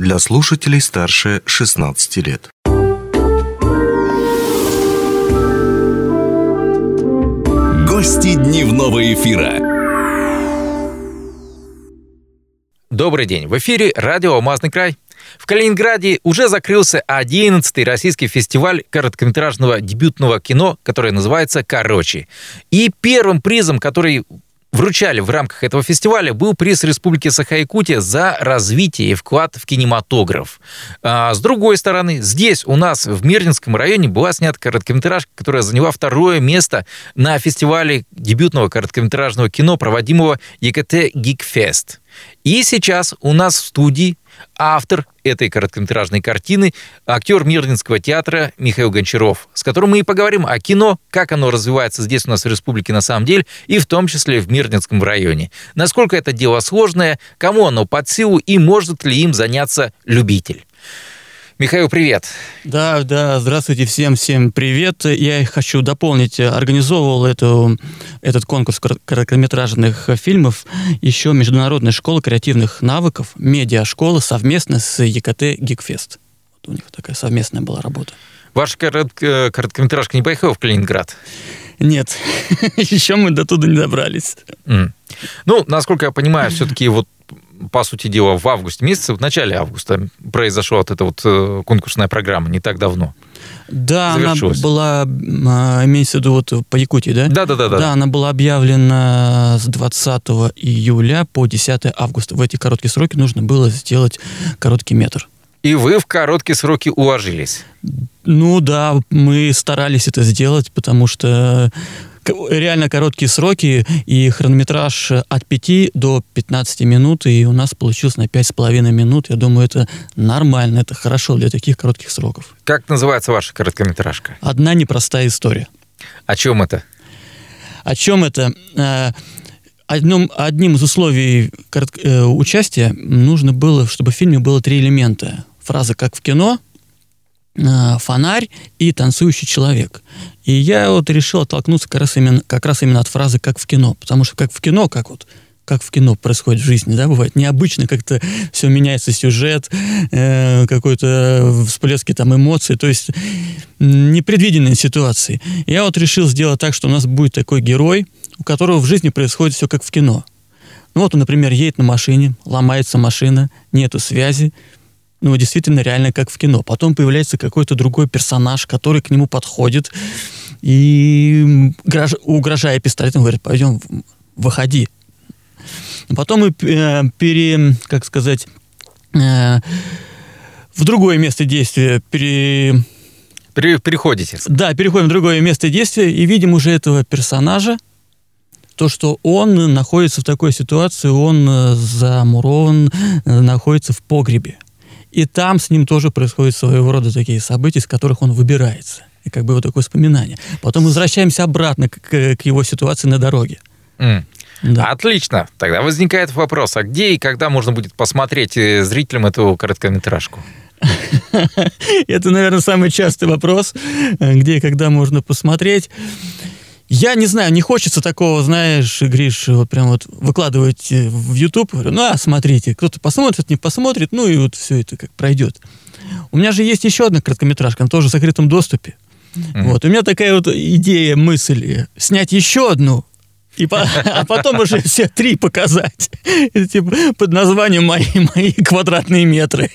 для слушателей старше 16 лет. Гости дневного эфира. Добрый день. В эфире радио «Алмазный край». В Калининграде уже закрылся 11-й российский фестиваль короткометражного дебютного кино, который называется «Короче». И первым призом, который вручали в рамках этого фестиваля, был приз Республики Саха-Якутия за развитие и вклад в кинематограф. А, с другой стороны, здесь у нас в Мирнинском районе была снята короткометражка, которая заняла второе место на фестивале дебютного короткометражного кино, проводимого ЕКТ Гикфест. И сейчас у нас в студии автор этой короткометражной картины, актер Мирнинского театра Михаил Гончаров, с которым мы и поговорим о кино, как оно развивается здесь у нас в республике на самом деле, и в том числе в Мирнинском районе. Насколько это дело сложное, кому оно под силу и может ли им заняться любитель. Михаил, привет. Да, да, здравствуйте всем, всем привет. Я хочу дополнить, организовывал эту, этот конкурс короткометражных фильмов еще Международная школа креативных навыков, медиашкола совместно с ЕКТ Гикфест. Вот у них такая совместная была работа. Ваша коротко- короткометражка не поехала в Калининград? Нет, еще мы до туда не добрались. Mm. Ну, насколько я понимаю, все-таки вот по сути дела, в августе месяце, в начале августа произошла вот эта вот э, конкурсная программа, не так давно. Да, она была, а, имеется в виду вот по Якутии, да? Да, да, да, да. Да, она была объявлена с 20 июля по 10 августа. В эти короткие сроки нужно было сделать короткий метр. И вы в короткие сроки уложились? Ну да, мы старались это сделать, потому что реально короткие сроки и хронометраж от 5 до 15 минут, и у нас получилось на 5,5 минут. Я думаю, это нормально, это хорошо для таких коротких сроков. Как называется ваша короткометражка? «Одна непростая история». О чем это? О чем это? Э, одним, одним из условий э, участия нужно было, чтобы в фильме было три элемента. Фраза «как в кино», фонарь и танцующий человек. И я вот решил оттолкнуться как раз именно, как раз именно от фразы «как в кино», потому что как в кино, как вот как в кино происходит в жизни, да, бывает необычно, как-то все меняется сюжет, э, какой-то всплески там эмоций, то есть непредвиденные ситуации. Я вот решил сделать так, что у нас будет такой герой, у которого в жизни происходит все как в кино. Ну вот он, например, едет на машине, ломается машина, нету связи, ну, действительно, реально как в кино. Потом появляется какой-то другой персонаж, который к нему подходит и, угрожая пистолетом, говорит, пойдем, выходи. Потом мы э, пере, как сказать, э, в другое место действия пере... Пере, переходите. Да, переходим в другое место действия и видим уже этого персонажа, то, что он находится в такой ситуации, он э, замурован, находится в погребе. И там с ним тоже происходят своего рода такие события, из которых он выбирается. И как бы вот такое вспоминание. Потом возвращаемся обратно к, к его ситуации на дороге. Mm. Да. Отлично. Тогда возникает вопрос, а где и когда можно будет посмотреть э, зрителям эту короткометражку? Это, наверное, самый частый вопрос, э, где и когда можно посмотреть. Я не знаю, не хочется такого, знаешь, Гриш, вот прям вот выкладывать э, в YouTube. Говорю, ну, а смотрите, кто-то посмотрит, не посмотрит, ну и вот все это как пройдет. У меня же есть еще одна короткометражка, она тоже в закрытом доступе. Mm-hmm. Вот, у меня такая вот идея, мысль, э, снять еще одну, и по, а потом уже все три показать. Типа, под названием мои, мои квадратные метры.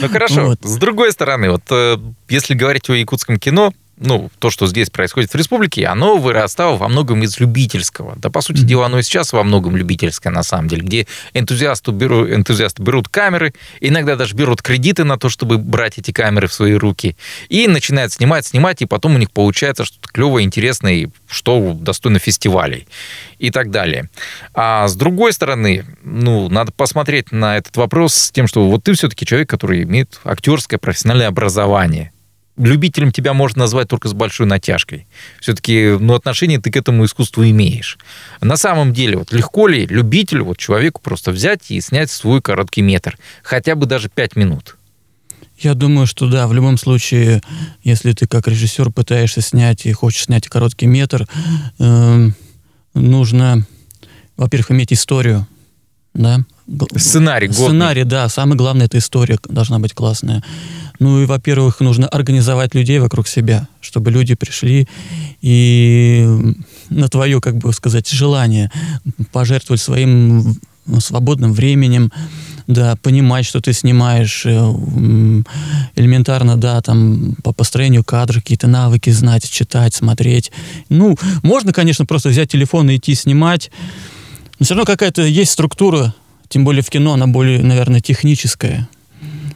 Ну хорошо. Вот. С другой стороны, вот э, если говорить о якутском кино, ну, то, что здесь происходит в республике, оно вырастало во многом из любительского. Да, по сути mm-hmm. дела, оно и сейчас во многом любительское, на самом деле, где энтузиасты берут, энтузиасты берут камеры, иногда даже берут кредиты на то, чтобы брать эти камеры в свои руки, и начинают снимать, снимать, и потом у них получается что-то клевое, интересное, что достойно фестивалей и так далее. А с другой стороны, ну, надо посмотреть на этот вопрос с тем, что вот ты все-таки человек, который имеет актерское профессиональное образование, любителем тебя можно назвать только с большой натяжкой. Все-таки ну, отношение ты к этому искусству имеешь. На самом деле, вот легко ли любителю, вот человеку просто взять и снять свой короткий метр? Хотя бы даже пять минут. Я думаю, что да, в любом случае, если ты как режиссер пытаешься снять и хочешь снять короткий метр, э, нужно, во-первых, иметь историю, да. Сценарий годный. Сценарий, да. Самое главное, это история должна быть классная. Ну и, во-первых, нужно организовать людей вокруг себя, чтобы люди пришли и на твое, как бы сказать, желание пожертвовать своим свободным временем, да, понимать, что ты снимаешь, э, элементарно, да, там, по построению кадров какие-то навыки знать, читать, смотреть. Ну, можно, конечно, просто взять телефон и идти снимать, но все равно какая-то есть структура, тем более в кино, она более, наверное, техническая.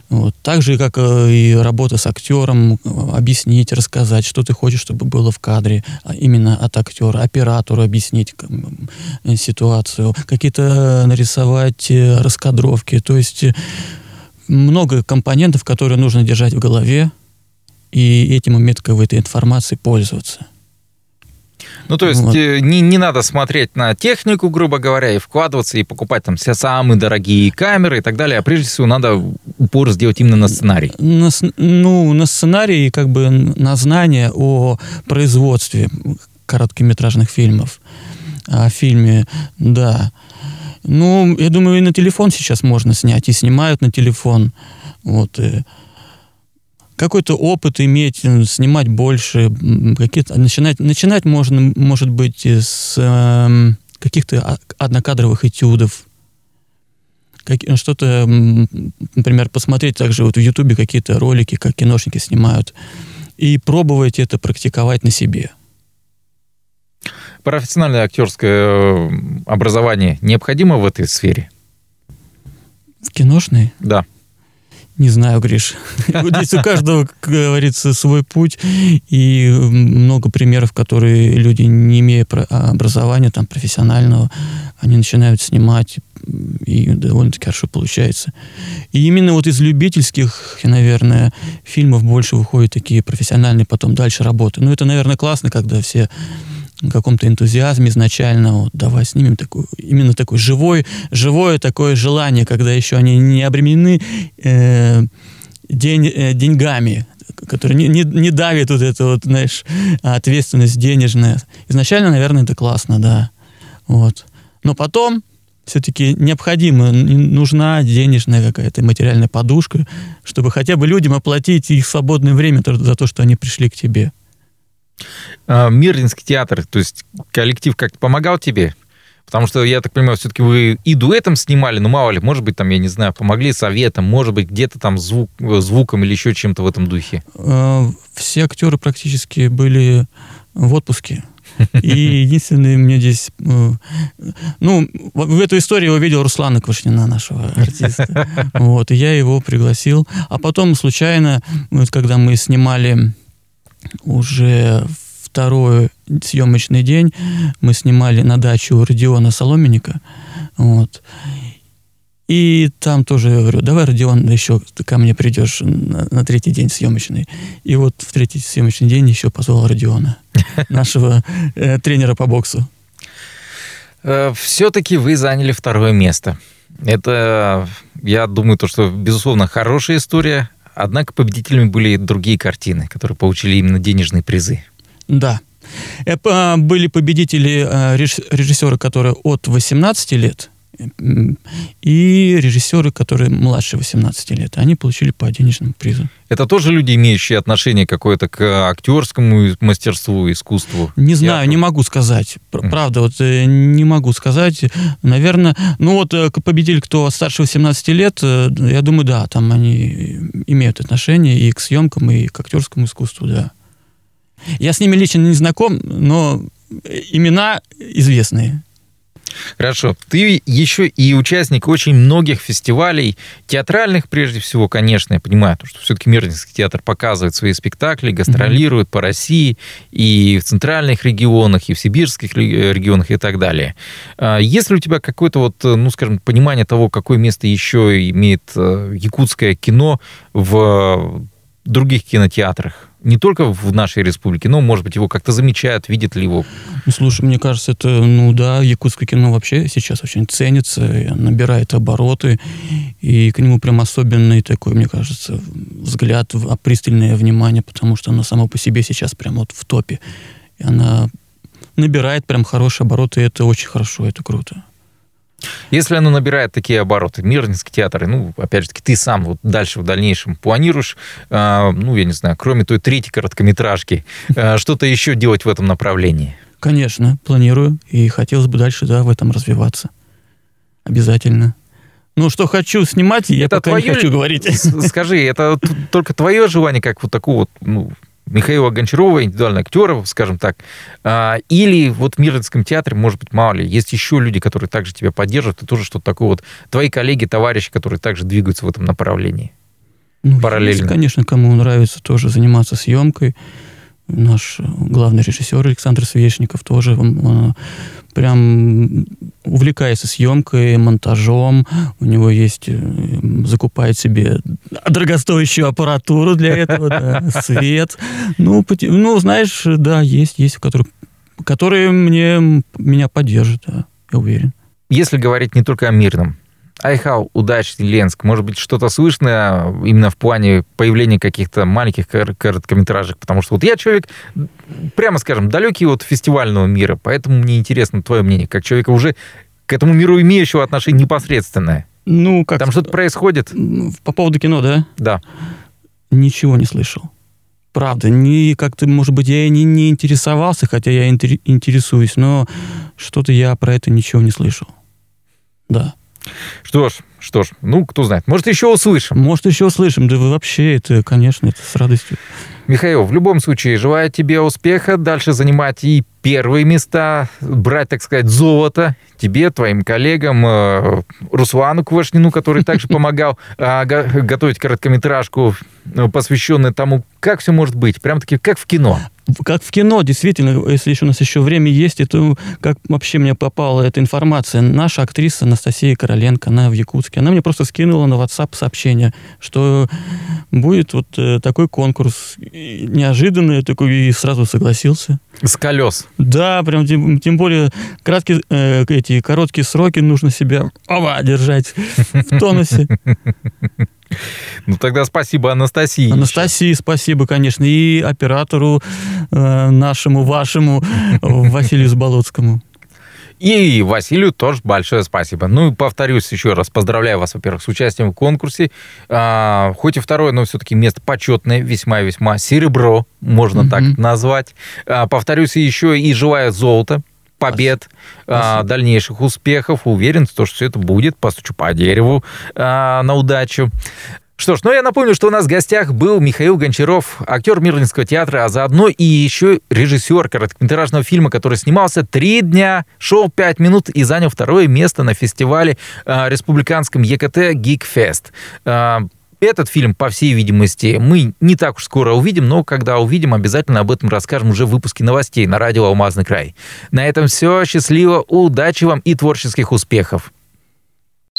Вот. Так же, как э, и работа с актером, объяснить, рассказать, что ты хочешь, чтобы было в кадре, а именно от актера, оператору объяснить э, ситуацию, какие-то нарисовать э, раскадровки. То есть много компонентов, которые нужно держать в голове, и этим уметь как бы, этой информацией пользоваться. Ну, то есть вот. Э, не, не надо смотреть на технику, грубо говоря, и вкладываться, и покупать там все самые дорогие камеры и так далее, а прежде всего надо упор сделать именно на сценарий. На, ну, на сценарий и как бы на знание о производстве короткометражных фильмов. О фильме, да. Ну, я думаю, и на телефон сейчас можно снять, и снимают на телефон. Вот, и какой-то опыт иметь, э, снимать больше, какие-то начинать начинать можно, может быть, с э, каких-то однокадровых этюдов, как, что-то, например, посмотреть также вот в Ютубе какие-то ролики, как киношники снимают, и пробовать это практиковать на себе. Профессиональное актерское э, образование необходимо в этой сфере? В киношной? Да. Не знаю, Гриш. Здесь у каждого, как говорится, свой путь. И много примеров, которые люди, не имея образования там, профессионального, они начинают снимать, и довольно-таки хорошо получается. И именно вот из любительских, наверное, фильмов больше выходят такие профессиональные потом дальше работы. Ну, это, наверное, классно, когда все каком-то энтузиазме изначально, вот, давай снимем такую, именно такое живой, живое такое желание, когда еще они не обременены э, день, э, деньгами, которые не, не, не давит вот эту вот, знаешь, ответственность денежная. Изначально, наверное, это классно, да. Вот. Но потом все-таки необходимо, нужна денежная какая-то материальная подушка, чтобы хотя бы людям оплатить их свободное время за то, что они пришли к тебе. А, Мирлинский театр, то есть коллектив как-то помогал тебе? Потому что, я так понимаю, все-таки вы и дуэтом снимали, ну, мало ли, может быть, там, я не знаю, помогли советом, может быть, где-то там звук, звуком или еще чем-то в этом духе. А, все актеры практически были в отпуске. И единственный мне здесь... Э, ну, в эту историю я увидел Руслана Квашнина, нашего артиста. Вот, и я его пригласил. А потом случайно, вот, когда мы снимали уже второй съемочный день мы снимали на дачу у Родиона Соломенника. Вот. И там тоже я говорю, давай, Родион, еще ты ко мне придешь на, на третий день съемочный. И вот в третий съемочный день еще позвал Родиона, нашего э, тренера по боксу. Э, Все-таки вы заняли второе место. Это, я думаю, то, что, безусловно, хорошая история. Однако победителями были другие картины, которые получили именно денежные призы. Да. Это были победители э, режиссеры, которые от 18 лет, и режиссеры, которые младше 18 лет. Они получили по денежному призу. Это тоже люди, имеющие отношение какое-то к актерскому мастерству, искусству? Не знаю, театру? не могу сказать. Правда, вот э, не могу сказать. Наверное, ну вот э, победитель, кто старше 18 лет, э, я думаю, да, там они имеют отношение и к съемкам, и к актерскому искусству, да. Я с ними лично не знаком, но имена известные. Хорошо. Ты еще и участник очень многих фестивалей, театральных прежде всего, конечно, я понимаю, что все-таки Мирнинский театр показывает свои спектакли, гастролирует mm-hmm. по России и в центральных регионах, и в сибирских регионах и так далее. А есть ли у тебя какое-то вот, ну, скажем, понимание того, какое место еще имеет э, якутское кино в других кинотеатрах? Не только в нашей республике, но, может быть, его как-то замечают, видят ли его? Ну, слушай, мне кажется, это, ну да, якутское кино вообще сейчас очень ценится, набирает обороты, и к нему прям особенный такой, мне кажется, взгляд, пристальное внимание, потому что оно само по себе сейчас прям вот в топе. И она набирает прям хорошие обороты, и это очень хорошо, это круто. Если оно набирает такие обороты, Мирнинский театр, ну, опять же таки, ты сам вот дальше в дальнейшем планируешь, э, ну, я не знаю, кроме той третьей короткометражки, э, что-то еще делать в этом направлении? Конечно, планирую, и хотелось бы дальше, да, в этом развиваться. Обязательно. Ну, что хочу снимать, я это пока твое... не хочу говорить. Скажи, это только твое желание, как вот такого вот, ну, Михаила Гончарова, индивидуального актера, скажем так, а, или вот в Мирнинском театре, может быть, мало ли, есть еще люди, которые также тебя поддерживают, и тоже что-то такое вот, твои коллеги, товарищи, которые также двигаются в этом направлении? Ну, параллельно. Есть, конечно, кому нравится тоже заниматься съемкой. Наш главный режиссер Александр Свечников тоже он, прям увлекается съемкой, монтажом. У него есть, э, закупает себе дорогостоящую аппаратуру для этого, да, свет. Ну, ну, знаешь, да, есть, есть, которые, которые мне, меня поддержат, да, я уверен. Если говорить не только о мирном, Айхау, удачный Ленск. Может быть, что-то слышно именно в плане появления каких-то маленьких короткометражек, потому что вот я человек, прямо скажем, далекий от фестивального мира, поэтому мне интересно твое мнение, как человека уже к этому миру имеющего отношение непосредственное. Ну, как... Там что-то происходит? По поводу кино, да? Да. Ничего не слышал. Правда, не как-то, может быть, я и не, не интересовался, хотя я интересуюсь, но что-то я про это ничего не слышал. Да. Что ж, что ж, ну, кто знает. Может, еще услышим. Может, еще услышим. Да вы вообще, это, конечно, это с радостью. Михаил, в любом случае, желаю тебе успеха, дальше занимать и первые места, брать, так сказать, золото тебе, твоим коллегам, э, Руслану Квашнину, который также помогал э, готовить короткометражку, э, посвященную тому, как все может быть, прям-таки как в кино как в кино, действительно, если еще у нас еще время есть, это как вообще мне попала эта информация. Наша актриса Анастасия Короленко, она в Якутске, она мне просто скинула на WhatsApp сообщение, что будет вот э, такой конкурс. Неожиданный такой, и сразу согласился. С колес. Да, прям тем, тем более краткие, э, эти короткие сроки нужно себя ова, держать в тонусе. Ну тогда спасибо Анастасии. Анастасии спасибо, конечно, и оператору э, нашему, вашему, Василию Заболоцкому. И Василию тоже большое спасибо. Ну и повторюсь еще раз, поздравляю вас, во-первых, с участием в конкурсе. А, хоть и второе, но все-таки место почетное, весьма-весьма серебро, можно mm-hmm. так назвать. А, повторюсь еще и желаю золота, побед, а, дальнейших успехов. Уверен, что все это будет. Постучу по дереву а, на удачу. Что ж, ну я напомню, что у нас в гостях был Михаил Гончаров, актер Мирлинского театра, а заодно и еще режиссер короткометражного фильма, который снимался три дня, шел пять минут и занял второе место на фестивале э, республиканском ЕКТ Гикфест. Э, этот фильм, по всей видимости, мы не так уж скоро увидим, но когда увидим, обязательно об этом расскажем уже в выпуске новостей на радио «Алмазный край». На этом все. Счастливо, удачи вам и творческих успехов.